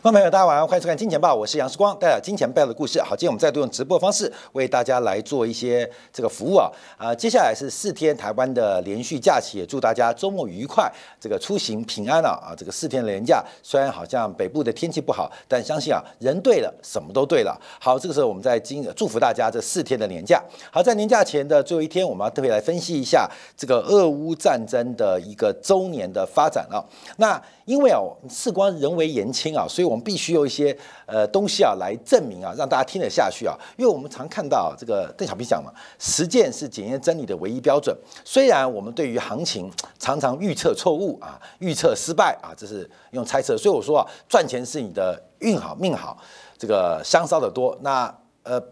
观众朋友，大家晚上，欢迎收看《金钱报》，我是杨世光，带来金钱报的故事。好，今天我们再度用直播方式为大家来做一些这个服务啊啊！接下来是四天台湾的连续假期，也祝大家周末愉快，这个出行平安啊啊！这个四天的连假，虽然好像北部的天气不好，但相信啊，人对了，什么都对了。好，这个时候我们在今祝福大家这四天的连假。好，在年假前的最后一天，我们要特别来分析一下这个俄乌战争的一个周年的发展啊。那因为啊，事关人为言轻啊，所以我们必须有一些呃东西啊来证明啊，让大家听得下去啊。因为我们常看到这个邓小平讲嘛，实践是检验真理的唯一标准。虽然我们对于行情常常预测错误啊，预测失败啊，这是用猜测。所以我说啊，赚钱是你的运好命好，这个香烧的多。那呃。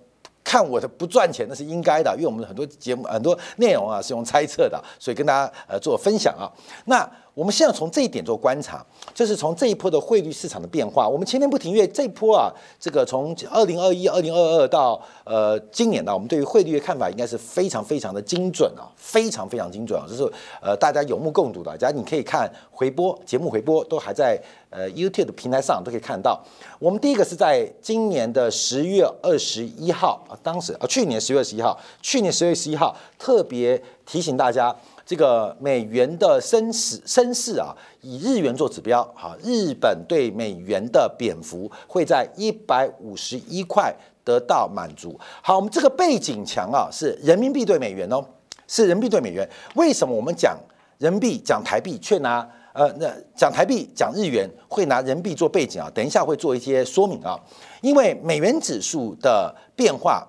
看我的不赚钱那是应该的，因为我们很多节目很多内容啊是用猜测的，所以跟大家呃做分享啊。那我们现在从这一点做观察，就是从这一波的汇率市场的变化。我们前面不停，因为这一波啊，这个从二零二一、二零二二到呃今年呢，我们对于汇率的看法应该是非常非常的精准啊，非常非常精准啊，这是呃大家有目共睹的。假如你可以看回播节目回播，都还在呃 YouTube 的平台上都可以看到。我们第一个是在今年的十月二十一号啊，当时啊去年十月二十一号，去年十月十一号特别提醒大家。这个美元的升势升势啊，以日元做指标，哈，日本对美元的贬幅会在一百五十一块得到满足。好，我们这个背景墙啊，是人民币对美元哦，是人民币对美元。为什么我们讲人民币讲台币，却拿呃那讲台币讲日元会拿人民币做背景啊？等一下会做一些说明啊，因为美元指数的变化，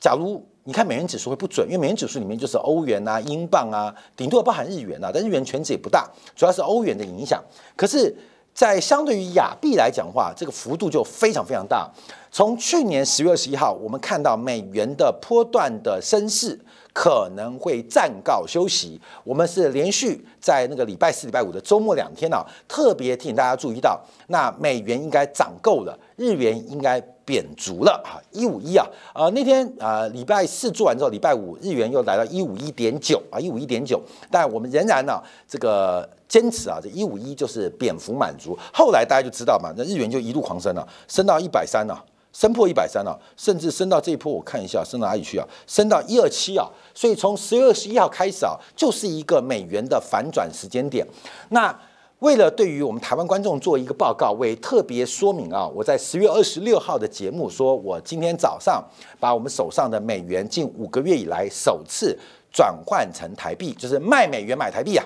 假如。你看美元指数会不准，因为美元指数里面就是欧元啊、英镑啊，顶多包含日元啊，但日元权值也不大，主要是欧元的影响。可是，在相对于亚币来讲话，这个幅度就非常非常大。从去年十月二十一号，我们看到美元的波段的升势可能会暂告休息。我们是连续在那个礼拜四、礼拜五的周末两天呢，特别提醒大家注意到，那美元应该涨够了，日元应该。贬足了啊，一五一啊，呃那天啊礼拜四做完之后，礼拜五日元又来到一五一点九啊，一五一点九，但我们仍然呢这个坚持啊，这一五一就是蝙蝠满足。后来大家就知道嘛，那日元就一路狂升了，升到一百三了，升破一百三了，甚至升到这一波，我看一下升到哪里去啊？升到一二七啊，所以从十月二十一号开始啊，就是一个美元的反转时间点。那为了对于我们台湾观众做一个报告，为特别说明啊，我在十月二十六号的节目说，我今天早上把我们手上的美元近五个月以来首次转换成台币，就是卖美元买台币啊，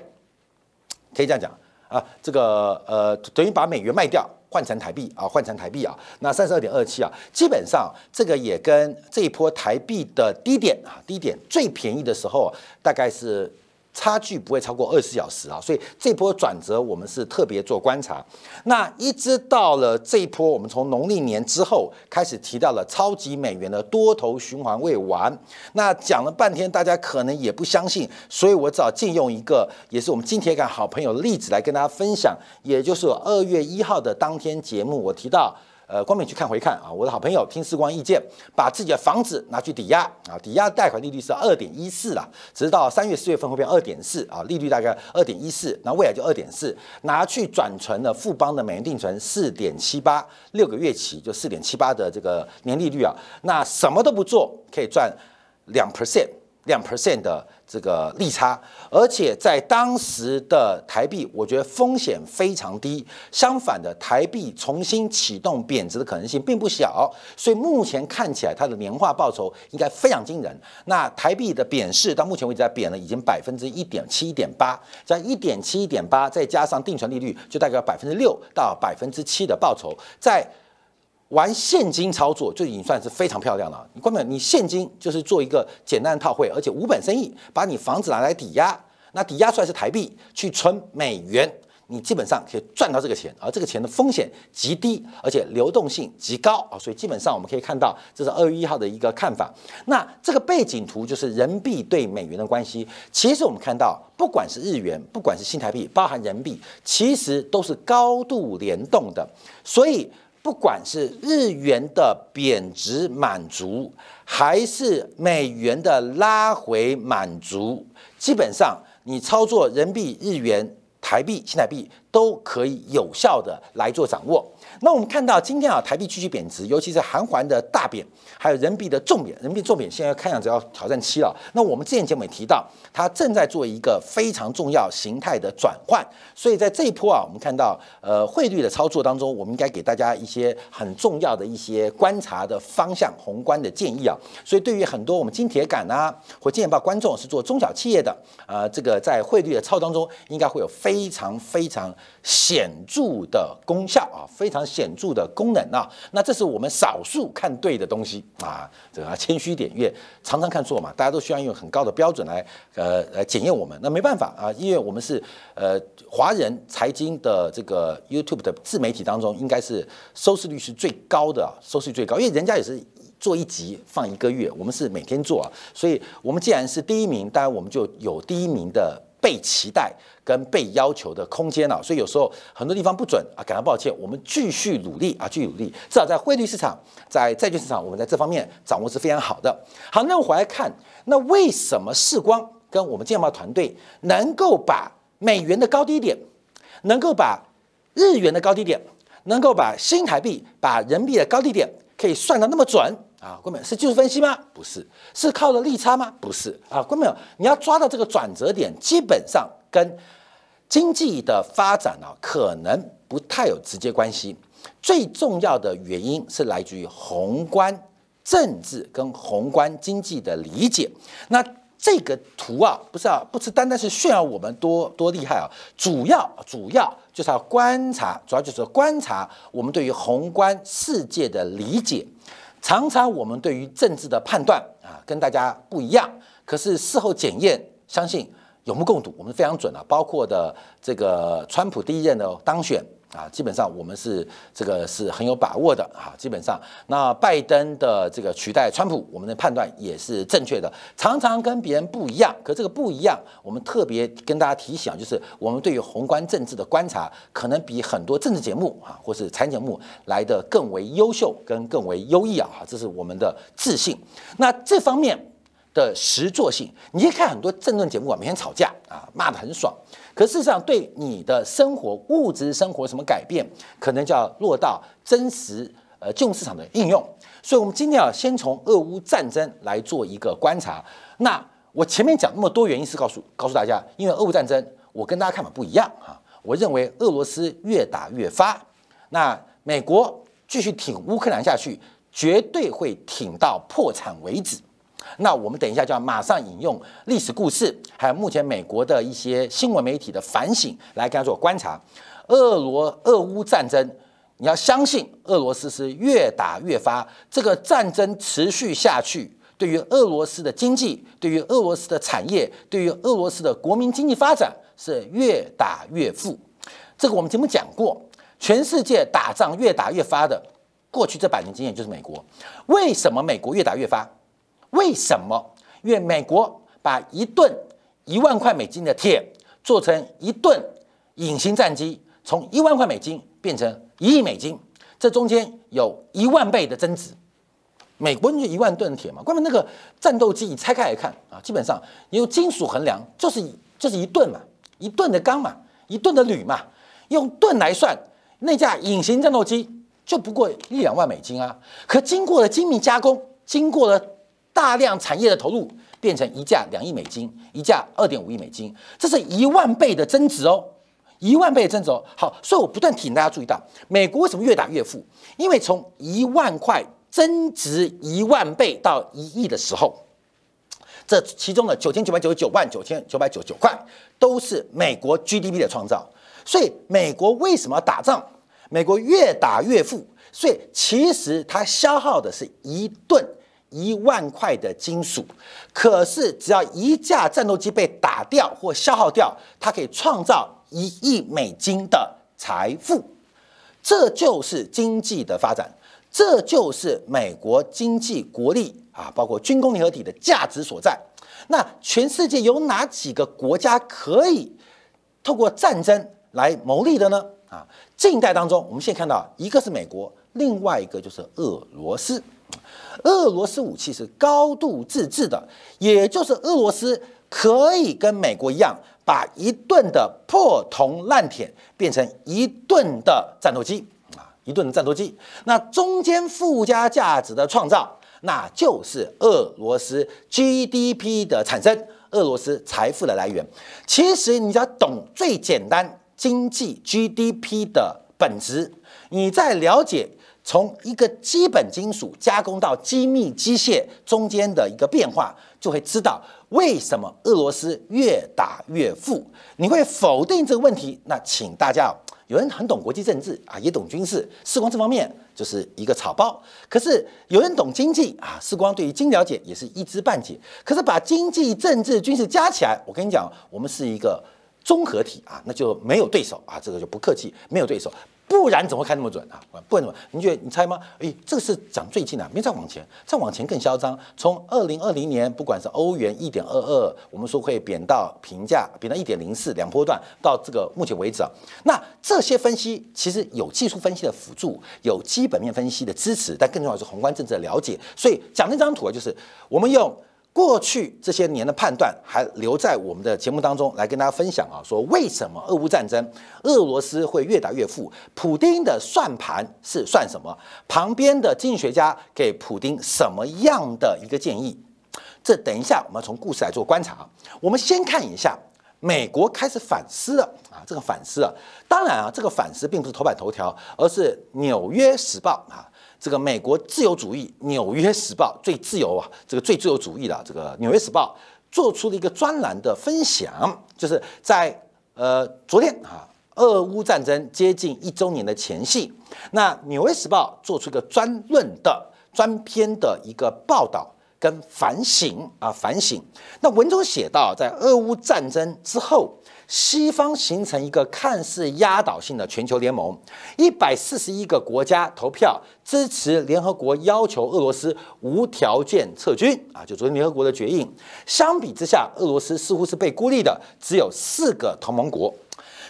可以这样讲啊，这个呃等于把美元卖掉换成台币啊，换成台币啊，那三十二点二七啊，基本上这个也跟这一波台币的低点啊，低点最便宜的时候大概是。差距不会超过二十四小时啊，所以这波转折我们是特别做观察。那一直到了这一波，我们从农历年之后开始提到了超级美元的多头循环未完。那讲了半天，大家可能也不相信，所以我只好借用一个也是我们金铁杆好朋友的例子来跟大家分享，也就是二月一号的当天节目，我提到。呃，光明去看回看啊！我的好朋友听时光意见，把自己的房子拿去抵押啊，抵押贷款利率是二点一四啦，直到三月四月份会变二点四啊，利率大概二点一四，那未来就二点四，拿去转存了富邦的美元定存四点七八，六个月起就四点七八的这个年利率啊，那什么都不做可以赚两 percent。两 percent 的这个利差，而且在当时的台币，我觉得风险非常低。相反的，台币重新启动贬值的可能性并不小，所以目前看起来它的年化报酬应该非常惊人。那台币的贬势到目前为止在贬了，已经百分之一点七一点八，在一点七一点八，再加上定存利率，就大概百分之六到百分之七的报酬，在。玩现金操作就已经算是非常漂亮了。你关本，你现金就是做一个简单的套汇，而且无本生意，把你房子拿来抵押，那抵押出来是台币，去存美元，你基本上可以赚到这个钱，而这个钱的风险极低，而且流动性极高啊。所以基本上我们可以看到，这是二月一号的一个看法。那这个背景图就是人民币对美元的关系。其实我们看到，不管是日元，不管是新台币，包含人民币，其实都是高度联动的。所以。不管是日元的贬值满足，还是美元的拉回满足，基本上你操作人民币、日元、台币、新台币都可以有效的来做掌握。那我们看到今天啊，台币继续贬值，尤其是韩环的大贬，还有人民币的重贬，人民币重贬现在看样子要挑战七了。那我们之前节目也提到，它正在做一个非常重要形态的转换，所以在这一波啊，我们看到呃汇率的操作当中，我们应该给大家一些很重要的一些观察的方向、宏观的建议啊。所以对于很多我们金铁杆啊或金钱豹观众是做中小企业的，呃，这个在汇率的操作当中，应该会有非常非常显著的功效啊，非常显著的功能啊。那这是我们少数看对的东西啊，这个谦虚点，因为常常看错嘛，大家都需要用很高的标准来呃来检验我们。那没办法啊，因为我们是呃华人财经的这个 YouTube 的自媒体当中，应该是收视率是最高的，啊收视率最高，因为人家也是。做一集放一个月，我们是每天做啊，所以我们既然是第一名，当然我们就有第一名的被期待跟被要求的空间了。所以有时候很多地方不准啊，感到抱歉，我们继续努力啊，继续努力。至少在汇率市场、在债券市场，我们在这方面掌握是非常好的。好，那我回来看，那为什么世光跟我们建贸团队能够把美元的高低点，能够把日元的高低点，能够把新台币、把人民币的高低点可以算得那么准？啊，关美是技术分析吗？不是，是靠了利差吗？不是啊，关美你要抓到这个转折点，基本上跟经济的发展啊，可能不太有直接关系。最重要的原因是来自于宏观政治跟宏观经济的理解。那这个图啊，不是啊，不是单单是炫耀我们多多厉害啊，主要主要就是要观察，主要就是观察我们对于宏观世界的理解。常常我们对于政治的判断啊，跟大家不一样。可是事后检验，相信有目共睹，我们非常准啊。包括的这个川普第一任的当选。啊，基本上我们是这个是很有把握的啊。基本上，那拜登的这个取代川普，我们的判断也是正确的。常常跟别人不一样，可这个不一样，我们特别跟大家提醒，就是我们对于宏观政治的观察，可能比很多政治节目啊，或是财经节目来的更为优秀，跟更为优异啊。这是我们的自信。那这方面的实作性，你可以看很多政论节目啊，每天吵架啊，骂得很爽。可事实上，对你的生活、物质生活什么改变，可能就要落到真实呃金融市场的应用。所以，我们今天要先从俄乌战争来做一个观察。那我前面讲那么多原因，是告诉告诉大家，因为俄乌战争，我跟大家看法不一样啊。我认为俄罗斯越打越发，那美国继续挺乌克兰下去，绝对会挺到破产为止。那我们等一下就要马上引用历史故事，还有目前美国的一些新闻媒体的反省来跟他做观察。俄罗俄乌战争，你要相信俄罗斯是越打越发，这个战争持续下去，对于俄罗斯的经济，对于俄罗斯的产业，对于俄罗斯的国民经济发展是越打越富。这个我们节目讲过，全世界打仗越打越发的，过去这百年经验就是美国。为什么美国越打越发？为什么？因为美国把一吨一万块美金的铁做成一吨隐形战机，从一万块美金变成一亿美金，这中间有一万倍的增值。美国就一万吨的铁嘛，关键那个战斗机你拆开来看啊，基本上你用金属衡量就是就是一吨嘛，一吨的钢嘛，一吨的铝嘛，用吨来算，那架隐形战斗机就不过一两万美金啊。可经过了精密加工，经过了大量产业的投入变成一架两亿美金，一架二点五亿美金，这是一万倍的增值哦，一万倍的增值哦。好，所以我不断提醒大家注意到，美国为什么越打越富？因为从一万块增值一万倍到一亿的时候，这其中的九千九百九十九万九千九百九十九块都是美国 GDP 的创造。所以美国为什么要打仗？美国越打越富，所以其实它消耗的是一吨。一万块的金属，可是只要一架战斗机被打掉或消耗掉，它可以创造一亿美金的财富。这就是经济的发展，这就是美国经济国力啊，包括军工联合体的价值所在。那全世界有哪几个国家可以透过战争来牟利的呢？啊，近代当中，我们现在看到一个是美国，另外一个就是俄罗斯。俄罗斯武器是高度自制的，也就是俄罗斯可以跟美国一样，把一吨的破铜烂铁变成一吨的战斗机啊，一顿的战斗机。那中间附加价值的创造，那就是俄罗斯 GDP 的产生，俄罗斯财富的来源。其实你只要懂最简单经济 GDP 的本质，你在了解从一个基本金属加工到精密机械中间的一个变化，就会知道。为什么俄罗斯越打越富？你会否定这个问题？那请大家，有人很懂国际政治啊，也懂军事，世光这方面就是一个草包。可是有人懂经济啊，世光对于经了解也是一知半解。可是把经济、政治、军事加起来，我跟你讲，我们是一个综合体啊，那就没有对手啊，这个就不客气，没有对手。不然怎么会开那么准啊？不然怎么？你觉得你猜吗？哎，这个是讲最近的，没再往前，再往前更嚣张。从二零二零年，不管是欧元一点二二，我们说会贬到平价，贬到一点零四，两波段到这个目前为止啊。那这些分析其实有技术分析的辅助，有基本面分析的支持，但更重要是宏观政治的了解。所以讲那张图啊，就是我们用。过去这些年的判断还留在我们的节目当中来跟大家分享啊，说为什么俄乌战争俄罗斯会越打越富？普丁的算盘是算什么？旁边的经济学家给普丁什么样的一个建议？这等一下我们从故事来做观察。我们先看一下美国开始反思了啊，这个反思啊，当然啊，这个反思并不是头版头条，而是《纽约时报》啊。这个美国自由主义《纽约时报》最自由啊，这个最自由主义的这个《纽约时报》做出了一个专栏的分享，就是在呃昨天啊，俄乌战争接近一周年的前夕，那《纽约时报》做出一个专论的专篇的一个报道跟反省啊反省。那文中写到，在俄乌战争之后。西方形成一个看似压倒性的全球联盟，一百四十一个国家投票支持联合国要求俄罗斯无条件撤军啊，就昨天联合国的决议。相比之下，俄罗斯似乎是被孤立的，只有四个同盟国。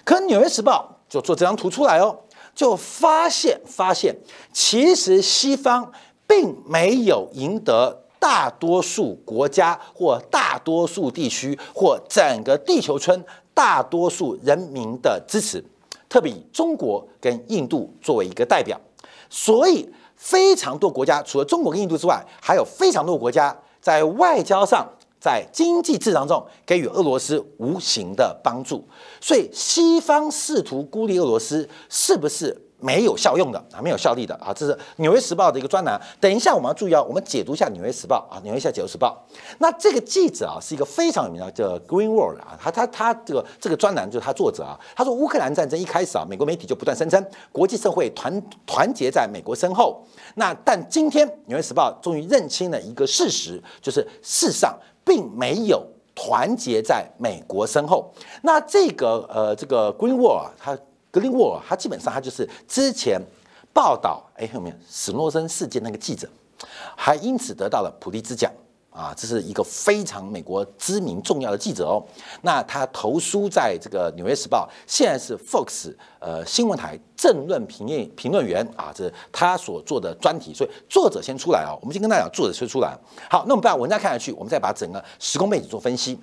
可《纽约时报》就做这张图出来哦，就发现发现，其实西方并没有赢得大多数国家或大多数地区或整个地球村。大多数人民的支持，特别以中国跟印度作为一个代表，所以非常多国家除了中国跟印度之外，还有非常多国家在外交上、在经济制裁中给予俄罗斯无形的帮助。所以西方试图孤立俄罗斯，是不是？没有效用的啊，没有效力的啊，这是《纽约时报》的一个专栏。等一下我们要注意啊，我们解读一下《纽约时报》啊，《纽约下解读时报》。那这个记者啊，是一个非常有名的叫 Greenwald 啊，他他他这个这个专栏就是他作者啊。他说乌克兰战争一开始啊，美国媒体就不断声称国际社会团团结在美国身后。那但今天《纽约时报》终于认清了一个事实，就是世上并没有团结在美国身后。那这个呃，这个 Greenwald 啊，他。格林沃尔，他基本上他就是之前报道哎后面史诺森事件那个记者，还因此得到了普利兹奖啊，这是一个非常美国知名重要的记者哦。那他投书在这个《纽约时报》，现在是 Fox 呃新闻台政论评论评论员啊，这是他所做的专题。所以作者先出来啊，我们先跟大家讲作者先出来。好，那我们把文章看下去，我们再把整个时空背景做分析。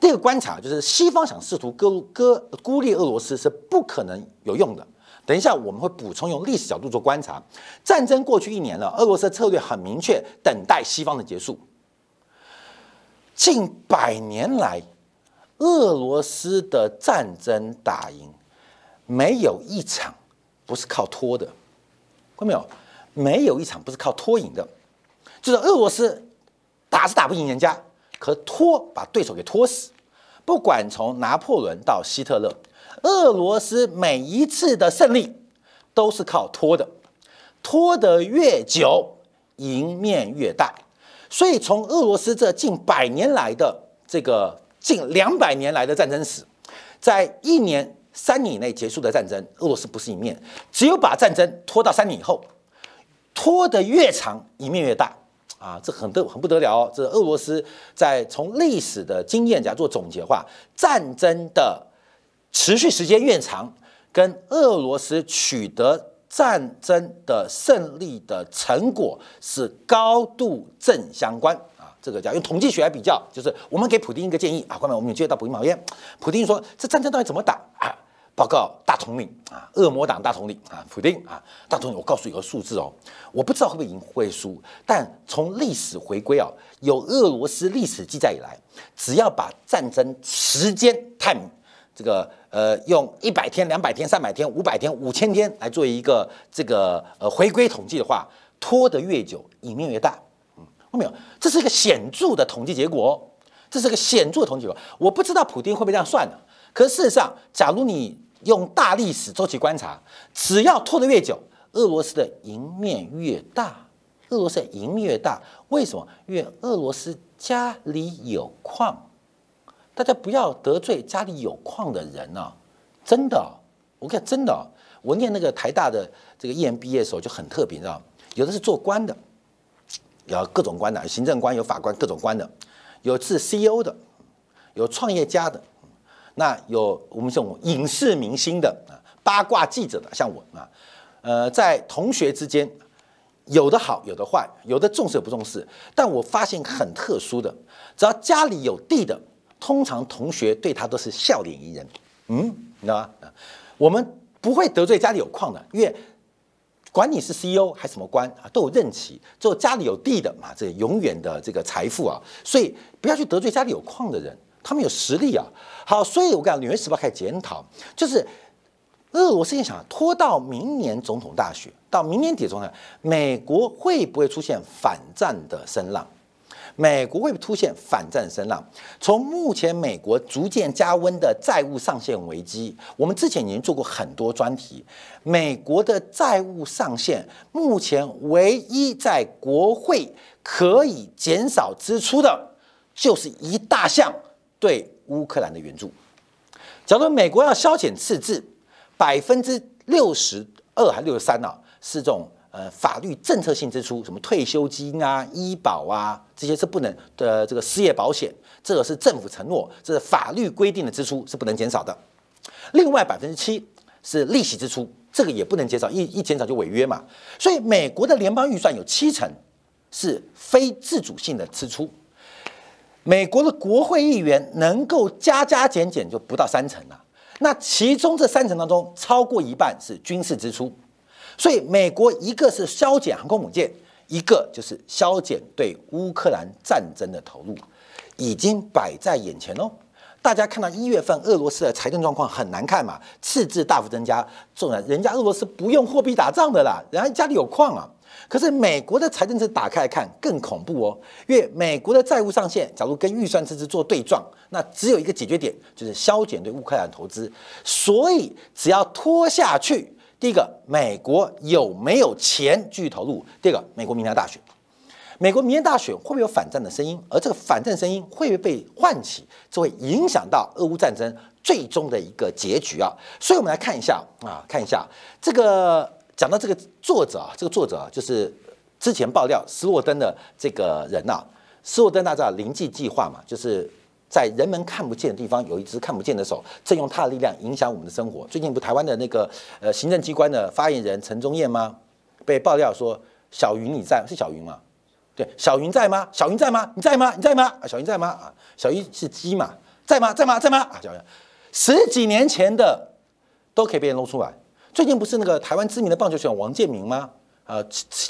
这个观察就是西方想试图割割孤立俄罗斯是不可能有用的。等一下我们会补充用历史角度做观察。战争过去一年了，俄罗斯策略很明确，等待西方的结束。近百年来，俄罗斯的战争打赢，没有一场不是靠拖的，看到没有？没有一场不是靠拖赢的，就是俄罗斯打是打不赢人家，和拖把对手给拖死。不管从拿破仑到希特勒，俄罗斯每一次的胜利都是靠拖的，拖得越久，赢面越大。所以从俄罗斯这近百年来的这个近两百年来的战争史，在一年三年以内结束的战争，俄罗斯不是赢面，只有把战争拖到三年以后，拖得越长，赢面越大。啊，这很得很不得了。这俄罗斯在从历史的经验讲做总结话，战争的持续时间越长，跟俄罗斯取得战争的胜利的成果是高度正相关啊。这个叫用统计学来比较，就是我们给普京一个建议啊，后面我们有接到普京毛言，普京说这战争到底怎么打啊？报告大统领啊，恶魔党大统领啊，普丁啊，大统领，我告诉你个数字哦，我不知道会不会赢会输，但从历史回归啊，有俄罗斯历史记载以来，只要把战争时间 time 这个呃用一百天、两百天、三百天、五百天、五千天来做一个这个呃回归统计的话，拖得越久，赢面越大。嗯，看没有？这是一个显著的统计结果，这是个显著的统计结果。我不知道普丁会不会这样算呢，可事实上，假如你用大历史周期观察，只要拖得越久，俄罗斯的赢面越大。俄罗斯赢面越大，为什么？因为俄罗斯家里有矿。大家不要得罪家里有矿的人啊！真的，我看真的，我念那个台大的这个 EMBA 的时候就很特别，你知道有的是做官的，有各种官的，行政官有法官各种官的，有是 CEO 的，有创业家的，那有我们这种影视明星的啊，八卦记者的，像我啊，呃，在同学之间，有的好，有的坏，有的重视，有不重视。但我发现很特殊的，只要家里有地的。通常同学对他都是笑脸迎人，嗯，你知道吗？我们不会得罪家里有矿的，因为管你是 CEO 还是什么官啊，都有任期，就家里有地的嘛，这永远的这个财富啊，所以不要去得罪家里有矿的人，他们有实力啊。好，所以我讲《纽约时报》开始检讨，就是俄罗斯想拖到明年总统大选，到明年底总统，美国会不会出现反战的声浪？美国会出现反战声浪。从目前美国逐渐加温的债务上限危机，我们之前已经做过很多专题。美国的债务上限目前唯一在国会可以减少支出的，就是一大项对乌克兰的援助。假如美国要削减赤字百分之六十二还六十三呢？是这种。呃，法律政策性支出，什么退休金啊、医保啊，这些是不能的。这个失业保险，这个是政府承诺，这是法律规定的支出，是不能减少的。另外百分之七是利息支出，这个也不能减少，一一减少就违约嘛。所以美国的联邦预算有七成是非自主性的支出，美国的国会议员能够加加减减就不到三成了。那其中这三成当中，超过一半是军事支出。所以，美国一个是削减航空母舰，一个就是削减对乌克兰战争的投入，已经摆在眼前喽。大家看到一月份俄罗斯的财政状况很难看嘛，赤字大幅增加。纵然人家俄罗斯不用货币打仗的啦，人家家里有矿啊。可是美国的财政是打开来看更恐怖哦，因为美国的债务上限，假如跟预算支出做对撞，那只有一个解决点，就是削减对乌克兰投资。所以只要拖下去。第一个，美国有没有钱继续投入？第二个，美国明年大选，美国明年大选会不会有反战的声音？而这个反战声音会不会被唤起？这会影响到俄乌战争最终的一个结局啊！所以，我们来看一下啊，看一下这个讲到这个作者啊，这个作者啊就是之前爆料斯诺登的这个人呐，斯诺登大家知道灵计计划嘛，就是。在人们看不见的地方，有一只看不见的手，正用他的力量影响我们的生活。最近不，台湾的那个呃行政机关的发言人陈忠燕吗？被爆料说小云你在是小云吗？对，小云在吗？小云在吗？你在吗？你在吗？啊，小云在吗？啊，小云是鸡嘛？在吗？在吗？在吗？啊，小云，十几年前的都可以被人露出来。最近不是那个台湾知名的棒球选手王建民吗？啊，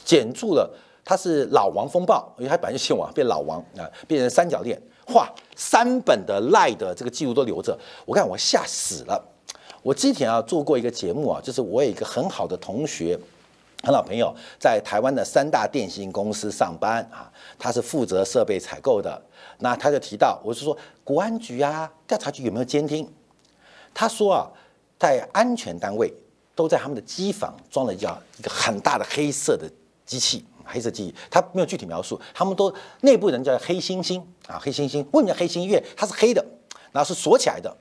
减住了，他是老王风暴，因为他本来就姓王，变老王啊，变成三角恋。哇，三本的赖的这个记录都留着，我看我吓死了。我之前啊做过一个节目啊，就是我有一个很好的同学，很老朋友，在台湾的三大电信公司上班啊，他是负责设备采购的。那他就提到，我是说国安局啊、调查局有没有监听？他说啊，在安全单位都在他们的机房装了一叫一个很大的黑色的机器。黑色记忆，他没有具体描述，他们都内部人叫黑猩猩啊，黑猩猩为什么叫黑猩？因为它是黑的，然后是锁起来的，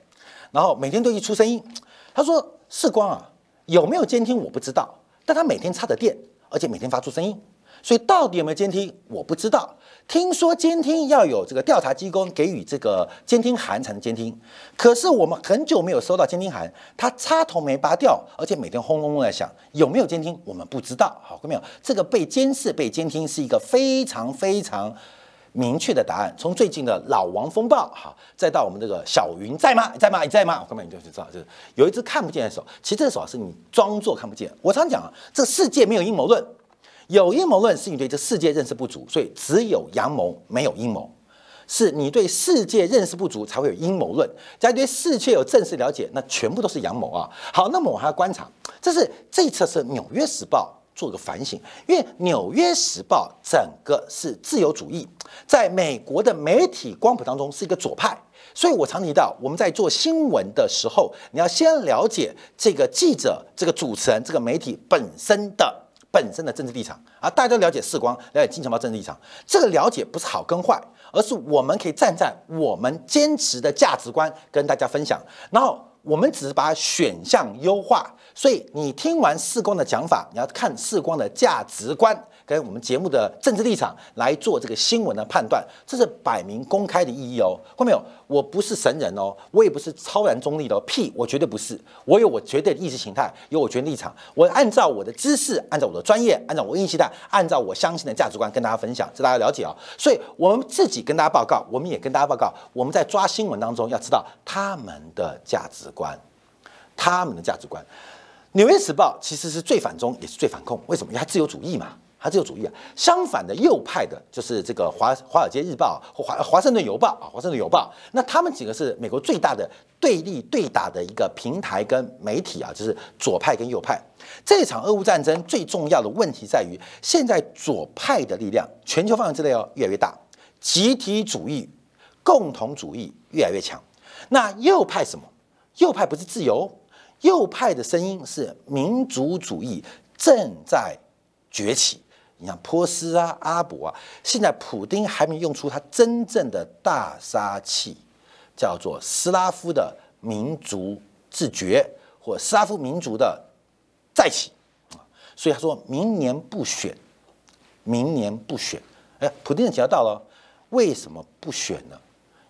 然后每天都一出声音。他说：“世光啊，有没有监听我不知道，但他每天插着电，而且每天发出声音。”所以到底有没有监听，我不知道。听说监听要有这个调查机构给予这个监听函才能监听，可是我们很久没有收到监听函，它插头没拔掉，而且每天轰隆隆在响，有没有监听我们不知道。好，各位没有？这个被监视、被监听是一个非常非常明确的答案。从最近的老王风暴，哈，再到我们这个小云在吗？在吗？你在吗？根本你就知道，就是有一只看不见的手。其实这个手是你装作看不见。我常讲啊，这世界没有阴谋论，有阴谋论是你对这世界认识不足，所以只有阳谋，没有阴谋。是你对世界认识不足，才会有阴谋论；假如对世界有正式了解，那全部都是阳谋啊。好，那么我还要观察，这是这一次是《纽约时报》做个反省，因为《纽约时报》整个是自由主义，在美国的媒体光谱当中是一个左派，所以我常提到，我们在做新闻的时候，你要先了解这个记者、这个主持人、这个媒体本身的本身的政治立场啊。大家都了解世光，了解金钱豹政治立场，这个了解不是好跟坏。而是我们可以站在我们坚持的价值观跟大家分享，然后我们只是把选项优化。所以你听完世光的讲法，你要看世光的价值观。跟我们节目的政治立场来做这个新闻的判断，这是摆明公开的意义哦。看到没有？我不是神人哦，我也不是超然中立的屁，我绝对不是。我有我绝对的意识形态，有我绝对立场。我按照我的知识，按照我的专业，按照我意识形态，按照我相信的价值观跟大家分享，这大家了解啊。所以我们自己跟大家报告，我们也跟大家报告，我们在抓新闻当中要知道他们的价值观，他们的价值观。《纽约时报》其实是最反中，也是最反共。为什么？因为它自由主义嘛。他自由主义啊，相反的右派的，就是这个华华尔街日报或华华盛顿邮报啊，华盛顿邮报，那他们几个是美国最大的对立对打的一个平台跟媒体啊，就是左派跟右派。这场俄乌战争最重要的问题在于，现在左派的力量全球范围之内哦越来越大，集体主义、共同主义越来越强。那右派什么？右派不是自由，右派的声音是民族主义正在崛起。你像波斯啊、阿伯啊，现在普丁还没用出他真正的大杀器，叫做斯拉夫的民族自觉或斯拉夫民族的再起，所以他说明年不选，明年不选。哎，普丁的节要到了，为什么不选呢？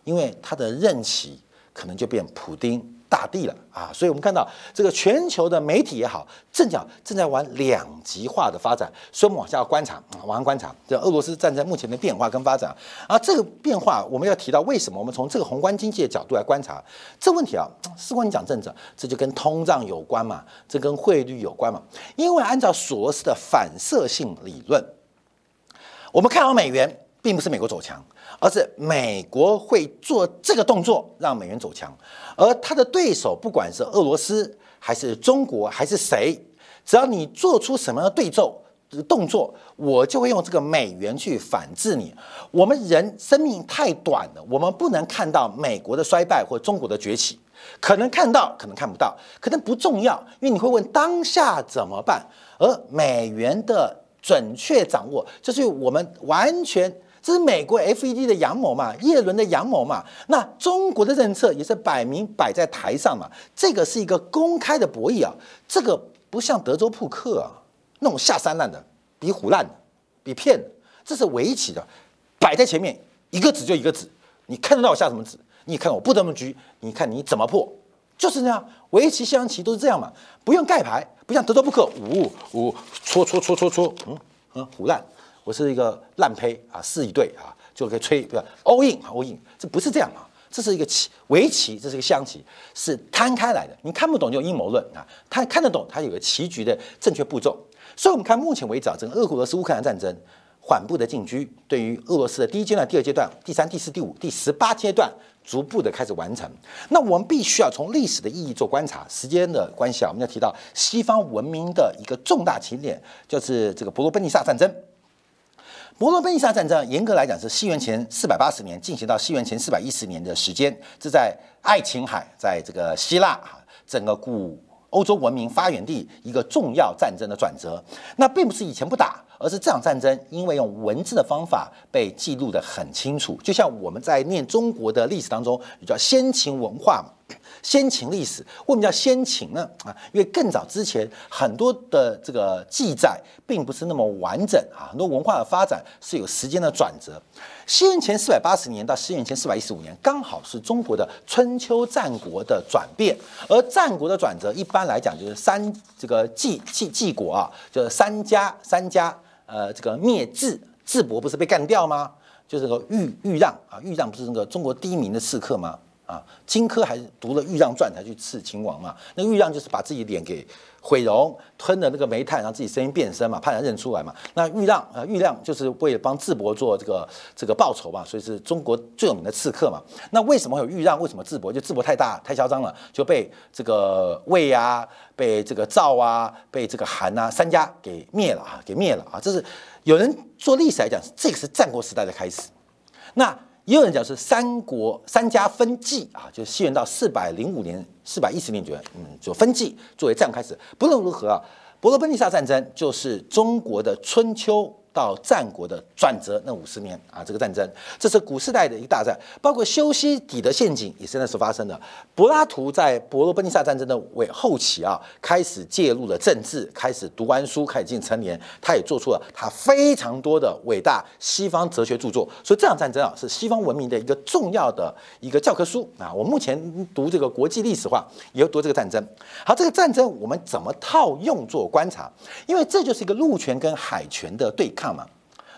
因为他的任期可能就变普丁。大地了啊！所以我们看到这个全球的媒体也好，正讲正在往两极化的发展，所以我们往下观察啊，往下观察这俄罗斯站在目前的变化跟发展啊。这个变化我们要提到为什么？我们从这个宏观经济的角度来观察这问题啊。事关你讲政治，这就跟通胀有关嘛，这跟汇率有关嘛。因为按照索罗斯的反射性理论，我们看好美元，并不是美国走强。而是美国会做这个动作，让美元走强，而他的对手不管是俄罗斯还是中国还是谁，只要你做出什么样的对奏动作，我就会用这个美元去反制你。我们人生命太短了，我们不能看到美国的衰败或中国的崛起，可能看到，可能看不到，可能不重要，因为你会问当下怎么办？而美元的准确掌握，就是我们完全。这是美国 FED 的阳谋嘛，耶伦的阳谋嘛，那中国的政策也是摆明摆在台上嘛，这个是一个公开的博弈啊，这个不像德州扑克啊，那种下三滥的，比虎烂的，比骗的，这是围棋的，摆在前面，一个子就一个子，你看得到我下什么子，你看我布什么局，你看你怎么破，就是这样，围棋、象棋都是这样嘛，不用盖牌，不像德州扑克，五五戳戳戳戳戳，嗯嗯，虎烂。我是一个烂胚啊，四一对啊，就可以吹对吧？all in，all in，这不是这样啊，这是一个棋围棋，这是一个象棋，是摊开来的。你看不懂就阴谋论啊，他看得懂，他有个棋局的正确步骤。所以，我们看目前为止啊，整个俄罗斯乌克兰战争缓步的进军，对于俄罗斯的第一阶段、第二阶段、第三、第四、第五、第十八阶段逐步的开始完成。那我们必须要从历史的意义做观察，时间的关系啊，我们要提到西方文明的一个重大起点，就是这个伯罗奔尼撒战争。伯罗奔尼撒战争严格来讲是西元前四百八十年进行到西元前四百一十年的时间，这在爱琴海，在这个希腊哈，整个古欧洲文明发源地一个重要战争的转折。那并不是以前不打，而是这场战争因为用文字的方法被记录的很清楚，就像我们在念中国的历史当中，叫先秦文化嘛。先秦历史为什么叫先秦呢？啊，因为更早之前很多的这个记载并不是那么完整啊，很多文化的发展是有时间的转折。西元前四百八十年到西元前四百一十五年，刚好是中国的春秋战国的转变。而战国的转折，一般来讲就是三这个晋晋晋国啊，就是三家三家呃这个灭智，智伯不是被干掉吗？就是个豫豫让啊，豫让不是那个中国第一名的刺客吗？啊，荆轲还是读了《豫让传》才去刺秦王嘛？那豫让就是把自己脸给毁容，吞了那个煤炭，让自己声音变声嘛，怕人认出来嘛。那豫让啊，豫让就是为了帮智伯做这个这个报仇嘛，所以是中国最有名的刺客嘛。那为什么有豫让？为什么智伯？就智伯太大太嚣张了，就被这个魏啊，被这个赵啊，被这个韩啊三家给灭了啊，给灭了啊。这是有人做历史来讲，这个是战国时代的开始。那也有人讲是三国三家分晋啊，就是西元到四百零五年、四百一十年左右，嗯，就分晋作为战开始。不论如何啊，伯罗奔尼撒战争就是中国的春秋。到战国的转折那五十年啊，这个战争，这是古时代的一个大战，包括修昔底德陷阱也是那时候发生的。柏拉图在伯罗奔尼撒战争的尾后期啊，开始介入了政治，开始读完书，开始进成年，他也做出了他非常多的伟大西方哲学著作。所以这场战争啊，是西方文明的一个重要的一个教科书啊。我目前读这个国际历史话，也要读这个战争。好，这个战争我们怎么套用做观察？因为这就是一个陆权跟海权的对抗。抗嘛，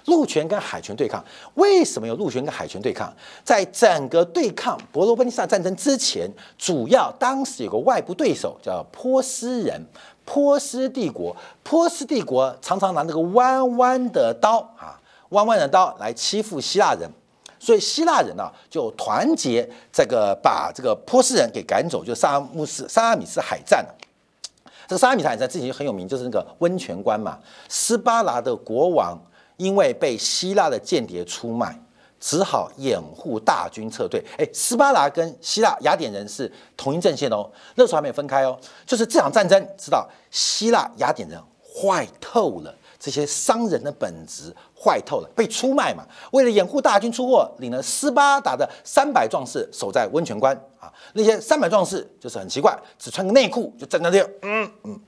陆权跟海权对抗，为什么有陆权跟海权对抗？在整个对抗伯罗奔尼撒战争之前，主要当时有个外部对手叫波斯人，波斯帝国，波斯帝国常常拿那个弯弯的刀啊，弯弯的刀来欺负希腊人，所以希腊人呢就团结这个把这个波斯人给赶走，就萨拉姆斯、萨拉米斯海战这个沙米海战之前很有名，就是那个温泉关嘛。斯巴达的国王因为被希腊的间谍出卖，只好掩护大军撤退。哎，斯巴达跟希腊雅典人是同一阵线哦，那时候还没有分开哦。就是这场战争，知道希腊雅典人坏透了。这些商人的本质坏透了，被出卖嘛？为了掩护大军出货，领了斯巴达的三百壮士守在温泉关啊。那些三百壮士就是很奇怪，只穿个内裤就站在那，嗯嗯，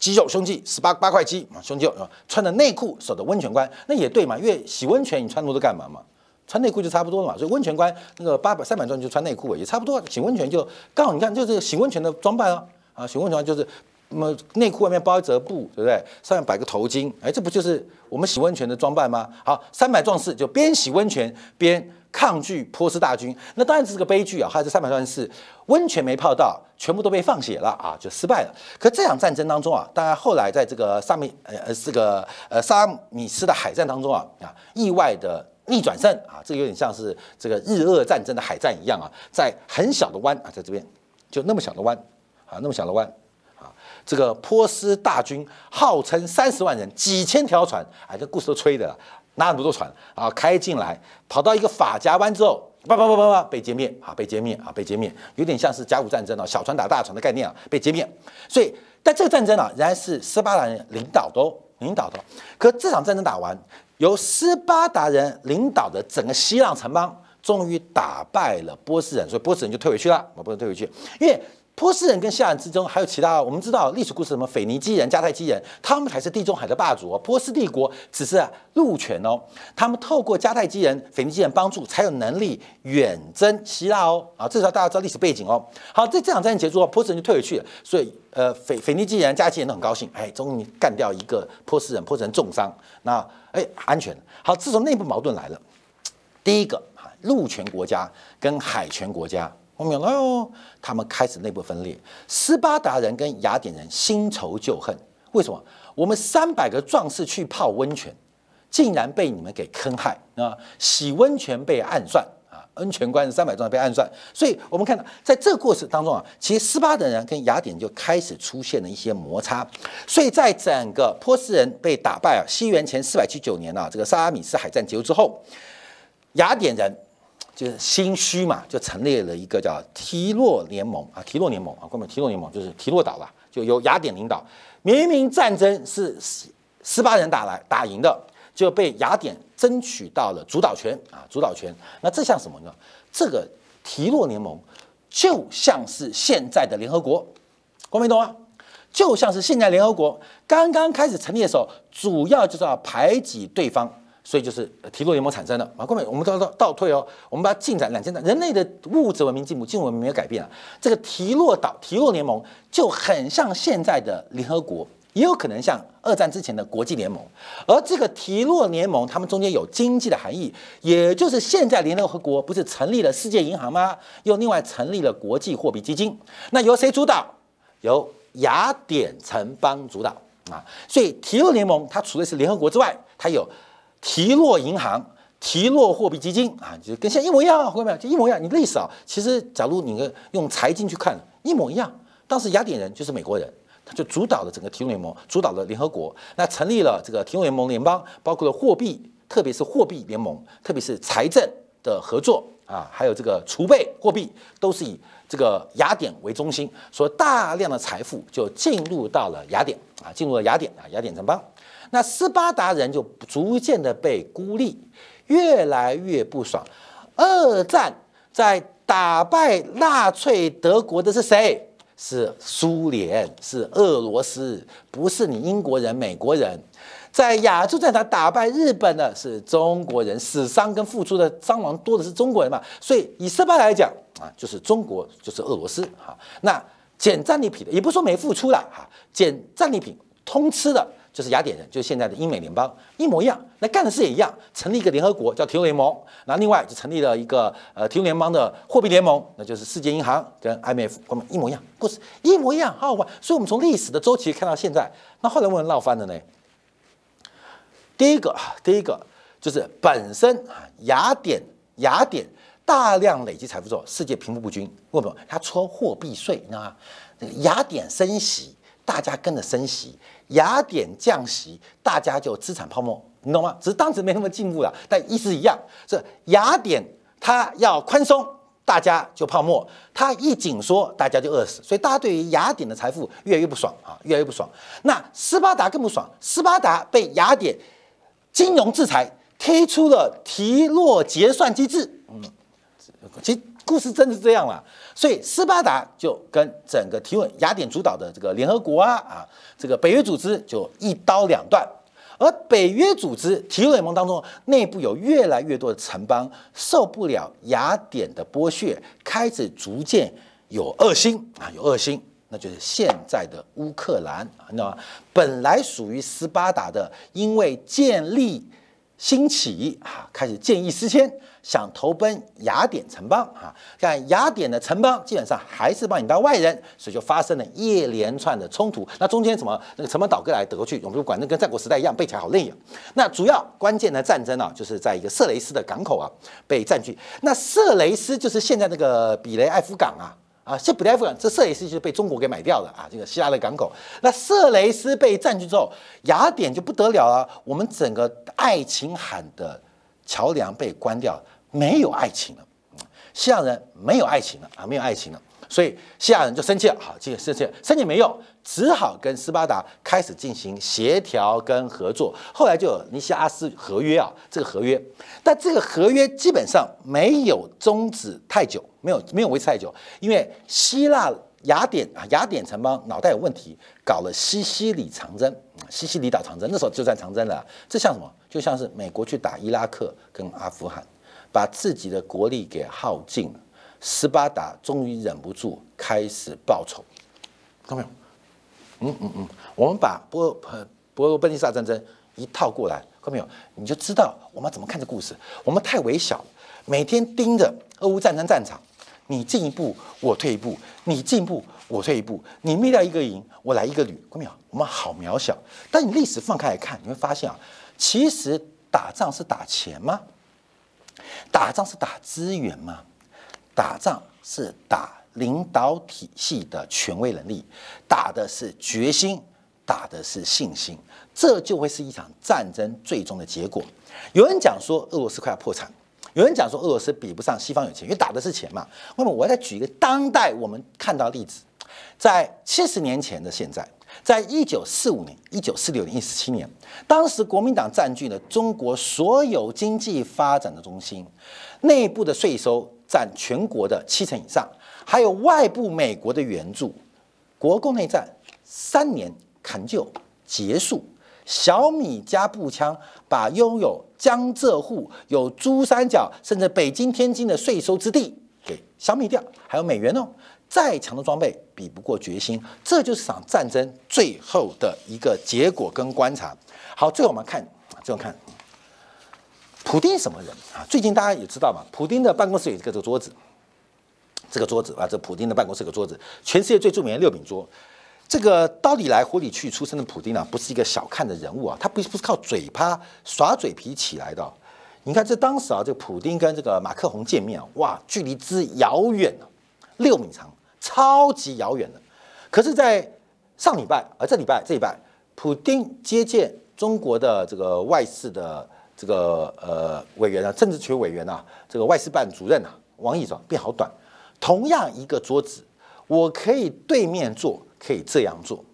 肌肉胸肌十八八块肌啊，胸肌啊，穿着内裤守着温泉关，那也对嘛？因为洗温泉你穿那么多干嘛嘛？穿内裤就差不多了嘛。所以温泉关那个八百三百壮就穿内裤也差不多。洗温泉就刚好，你看就是洗温泉的装扮啊啊，洗温泉就是。那么内裤外面包一折布，对不对？上面摆个头巾，哎，这不就是我们洗温泉的装扮吗？好，三百壮士就边洗温泉边抗拒波斯大军，那当然这是个悲剧啊！还有这三百壮士，温泉没泡到，全部都被放血了啊，就失败了。可这场战争当中啊，当然后来在这个萨米呃呃这个呃萨米斯的海战当中啊啊，意外的逆转胜啊，这个有点像是这个日俄战争的海战一样啊，在很小的湾啊，在这边就那么小的湾啊，那么小的湾。这个波斯大军号称三十万人，几千条船，哎，这故事都吹的，哪那么多船啊？开进来，跑到一个法甲湾之后，叭叭叭叭叭，被歼灭啊，被歼灭啊，被歼灭，有点像是甲午战争啊，小船打大船的概念啊，被歼灭。所以，但这个战争啊，仍然是斯巴达人领导的，领导的。可这场战争打完，由斯巴达人领导的整个希腊城邦，终于打败了波斯人，所以波斯人就退回去了，我不能退回去，因为。波斯人跟希腊人之中还有其他，我们知道历史故事什么腓尼基人、迦太基人，他们才是地中海的霸主哦。波斯帝国只是陆权哦，他们透过迦太基人、腓尼基人帮助，才有能力远征希腊哦。啊，至少大家知道历史背景哦。好，在这场战争结束后，波斯人就退回去了，所以呃，腓腓尼基人、迦太基人都很高兴，哎，终于干掉一个波斯人，波斯人重伤，那哎安全。好，自从内部矛盾来了，第一个啊，陆权国家跟海权国家。我们讲，哎呦，他们开始内部分裂。斯巴达人跟雅典人新仇旧恨，为什么？我们三百个壮士去泡温泉，竟然被你们给坑害啊！洗温泉被暗算啊！温泉关三百壮士被暗算，所以我们看到，在这个过程当中啊，其实斯巴达人跟雅典就开始出现了一些摩擦。所以在整个波斯人被打败啊，西元前四百七九年啊，这个萨拉米斯海战结束之后，雅典人。就是心虚嘛，就成立了一个叫提洛联盟啊，提洛联盟啊，关门提洛联盟就是提洛岛了，就由雅典领导。明明战争是斯斯巴人打来打赢的，就被雅典争取到了主导权啊，主导权。那这像什么呢？这个提洛联盟就像是现在的联合国，光明懂吗？就像是现在联合国刚刚开始成立的时候，主要就是要排挤对方。所以就是提洛联盟产生的啊，各位，我们都要倒倒退哦，我们把它进展两千年，人类的物质文明进步，进步文明没有改变啊。这个提洛岛、提洛联盟就很像现在的联合国，也有可能像二战之前的国际联盟。而这个提洛联盟，他们中间有经济的含义，也就是现在联合国不是成立了世界银行吗？又另外成立了国际货币基金。那由谁主导？由雅典城邦主导啊。所以提洛联盟它除了是联合国之外，它有提洛银行。提洛货币基金啊，就跟现在一模一样，看到没有？就一模一样。你历史啊，其实假如你用财经去看，一模一样。当时雅典人就是美国人，他就主导了整个提洛联盟，主导了联合国，那成立了这个提洛联盟联邦，包括了货币，特别是货币联盟，特别是财政的合作啊，还有这个储备货币，都是以这个雅典为中心，所以大量的财富就进入到了雅典啊，进入了雅典啊，雅典城邦。那斯巴达人就逐渐的被孤立。越来越不爽。二战在打败纳粹德国的是谁？是苏联，是俄罗斯，不是你英国人、美国人。在亚洲战场打败日本的是中国人，死伤跟付出的伤亡多的是中国人嘛？所以以斯巴来讲啊，就是中国，就是俄罗斯哈。那捡战利品的，也不说没付出了哈，捡战利品通吃的。就是雅典人，就是现在的英美联邦，一模一样。那干的事也一样，成立一个联合国叫提洛联盟，然后另外就成立了一个呃提洛联邦的货币联盟，那就是世界银行跟 IMF，他们一模一样，故事一模一样，好好玩。所以，我们从历史的周期看到现在，那后来为什么闹翻了呢？第一个，第一个就是本身啊，雅典雅典大量累积财富之后，世界贫富不均，为什么？它抽货币税，你知道吗？雅典升息，大家跟着升息。雅典降息，大家就资产泡沫，你懂吗？只是当时没那么进步了，但意思一样。这雅典它要宽松，大家就泡沫；它一紧缩，大家就饿死。所以大家对于雅典的财富越来越不爽啊，越来越不爽。那斯巴达更不爽，斯巴达被雅典金融制裁，推出了提洛结算机制。嗯，其实故事真的是这样了。所以斯巴达就跟整个提问雅典主导的这个联合国啊啊，这个北约组织就一刀两断。而北约组织提洛联盟当中内部有越来越多的城邦受不了雅典的剥削，开始逐渐有恶心啊，有恶心，那就是现在的乌克兰，你知道吗？本来属于斯巴达的，因为建立兴起啊，开始见异思迁。想投奔雅典城邦啊，但雅典的城邦基本上还是把你当外人，所以就发生了一连串的冲突。那中间什么那个城邦倒戈来倒过去，我们就管那跟战国时代一样，背起来好累啊。那主要关键的战争啊，就是在一个色雷斯的港口啊被占据。那色雷斯就是现在那个比雷埃夫港啊啊，这比雷埃夫港这色雷斯就被中国给买掉了啊，这个希腊的港口。那色雷斯被占据之后，雅典就不得了了，我们整个爱琴海的桥梁被关掉。没有爱情了，西亚人没有爱情了啊，没有爱情了，所以西亚人就生气了。好，这个生气，生气没用，只好跟斯巴达开始进行协调跟合作。后来就有尼西阿斯合约啊，这个合约，但这个合约基本上没有终止太久，没有没有维持太久，因为希腊雅典啊，雅典城邦脑袋有问题，搞了西西里长征，西西里岛长征，那时候就算长征了。这像什么？就像是美国去打伊拉克跟阿富汗。把自己的国力给耗尽了，斯巴达终于忍不住开始报仇，看到没有？嗯嗯嗯，我们把波波罗奔尼撒战争一套过来，看到没有？你就知道我们怎么看这故事。我们太微小，每天盯着俄乌战争战场，你进一步我退一步，你进一步我退一步，你灭掉一个营，我来一个旅，看到没有？我们好渺小。但你历史放开来看，你会发现啊，其实打仗是打钱吗？打仗是打资源吗？打仗是打领导体系的权威能力，打的是决心，打的是信心，这就会是一场战争最终的结果。有人讲说俄罗斯快要破产，有人讲说俄罗斯比不上西方有钱，因为打的是钱嘛。那么我再举一个当代我们看到例子，在七十年前的现在。在一九四五年、一九四六年、一四七年，当时国民党占据了中国所有经济发展的中心，内部的税收占全国的七成以上，还有外部美国的援助，国共内战三年砍就结束，小米加步枪把拥有江浙沪、有珠三角甚至北京、天津的税收之地给消灭掉，还有美元哦。再强的装备比不过决心，这就是场战争最后的一个结果跟观察。好，最后我们看，最后看，普丁什么人啊？最近大家也知道嘛，普丁的办公室有一个这个桌子，这个桌子啊，这普丁的办公室有个桌子，全世界最著名的六饼桌。这个刀里来火里去出身的普丁啊，不是一个小看的人物啊，他不不是靠嘴巴耍嘴皮起来的。你看，这当时啊，这个普丁跟这个马克宏见面啊，哇，距离之遥远啊，六米长，超级遥远的。可是，在上礼拜啊，这礼拜这礼拜，普丁接见中国的这个外事的这个呃委员啊，政治局委员啊，这个外事办主任啊，王毅说变好短，同样一个桌子，我可以对面坐。可以这样做，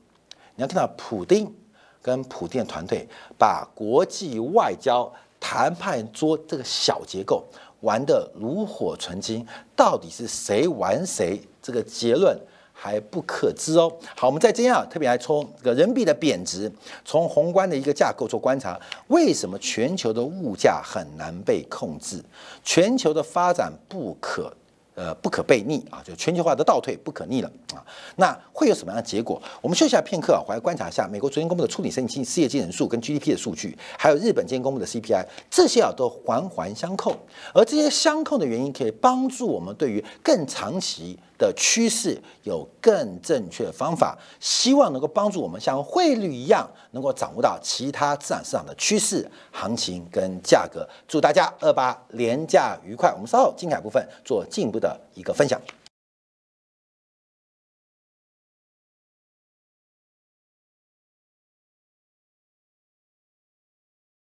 你要看到普丁跟普丁团队把国际外交谈判桌这个小结构玩得炉火纯青，到底是谁玩谁？这个结论还不可知哦。好，我们再这样特别来从这个人民币的贬值，从宏观的一个架构做观察，为什么全球的物价很难被控制？全球的发展不可。呃，不可被逆啊，就全球化的倒退不可逆了啊。那会有什么样的结果？我们休息下片刻啊，回来观察一下美国昨天公布的初领申请失业金人数跟 GDP 的数据，还有日本今天公布的 CPI，这些啊都环环相扣。而这些相扣的原因，可以帮助我们对于更长期。的趋势有更正确的方法，希望能够帮助我们像汇率一样，能够掌握到其他资产市场的趋势、行情跟价格。祝大家二八廉价愉快！我们稍后精彩部分做进一步的一个分享。